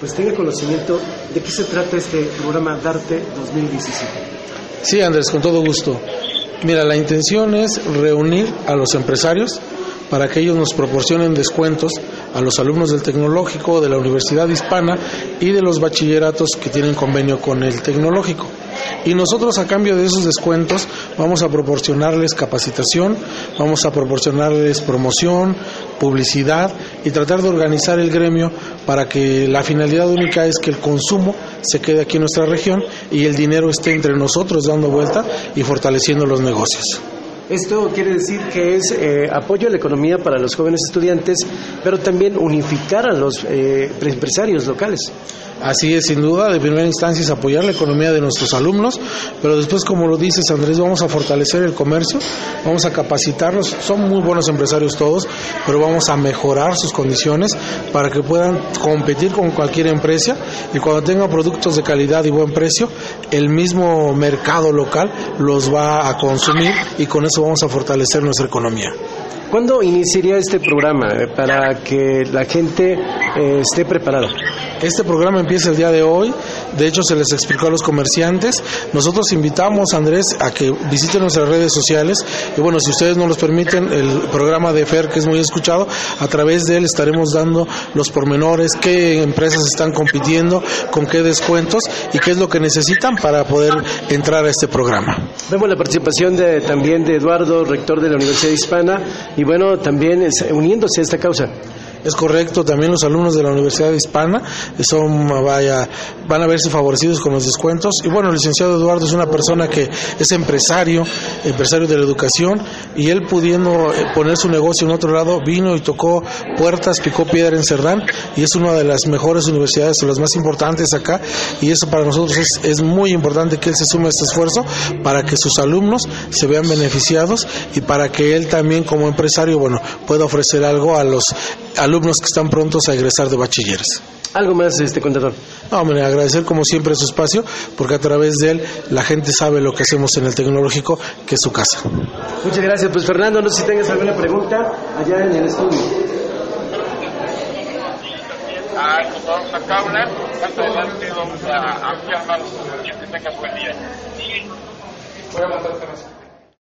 pues tenga conocimiento de qué se trata este programa Darte 2017. Sí, Andrés, con todo gusto. Mira, la intención es reunir a los empresarios para que ellos nos proporcionen descuentos a los alumnos del tecnológico, de la Universidad Hispana y de los bachilleratos que tienen convenio con el tecnológico. Y nosotros a cambio de esos descuentos vamos a proporcionarles capacitación, vamos a proporcionarles promoción, publicidad y tratar de organizar el gremio para que la finalidad única es que el consumo se quede aquí en nuestra región y el dinero esté entre nosotros dando vuelta y fortaleciendo los negocios. Esto quiere decir que es eh, apoyo a la economía para los jóvenes estudiantes, pero también unificar a los eh, empresarios locales. Así es, sin duda, de primera instancia es apoyar la economía de nuestros alumnos, pero después, como lo dices, Andrés, vamos a fortalecer el comercio, vamos a capacitarlos, son muy buenos empresarios todos, pero vamos a mejorar sus condiciones para que puedan competir con cualquier empresa y cuando tengan productos de calidad y buen precio, el mismo mercado local los va a consumir y con eso vamos a fortalecer nuestra economía. ¿Cuándo iniciaría este programa eh, para que la gente eh, esté preparada? Este programa empieza el día de hoy, de hecho se les explicó a los comerciantes. Nosotros invitamos, Andrés, a que visiten nuestras redes sociales y bueno, si ustedes no los permiten, el programa de FER, que es muy escuchado, a través de él estaremos dando los pormenores, qué empresas están compitiendo, con qué descuentos y qué es lo que necesitan para poder entrar a este programa. Vemos la participación de, también de Eduardo, rector de la Universidad Hispana, y bueno, también uniéndose a esta causa. Es correcto, también los alumnos de la Universidad Hispana son, vaya, van a verse favorecidos con los descuentos. Y bueno, el licenciado Eduardo es una persona que es empresario, empresario de la educación, y él pudiendo eh, poner su negocio en otro lado, vino y tocó puertas, picó piedra en Cerdán, y es una de las mejores universidades, o las más importantes acá, y eso para nosotros es, es muy importante que él se sume a este esfuerzo para que sus alumnos se vean beneficiados y para que él también como empresario, bueno, pueda ofrecer algo a los alumnos que están prontos a egresar de bachilleres. ¿Algo más, este contador? No, hombre, agradecer como siempre su espacio, porque a través de él la gente sabe lo que hacemos en el tecnológico, que es su casa. Muchas gracias. Pues Fernando, no sé si tengas alguna pregunta allá en el estudio. Ah,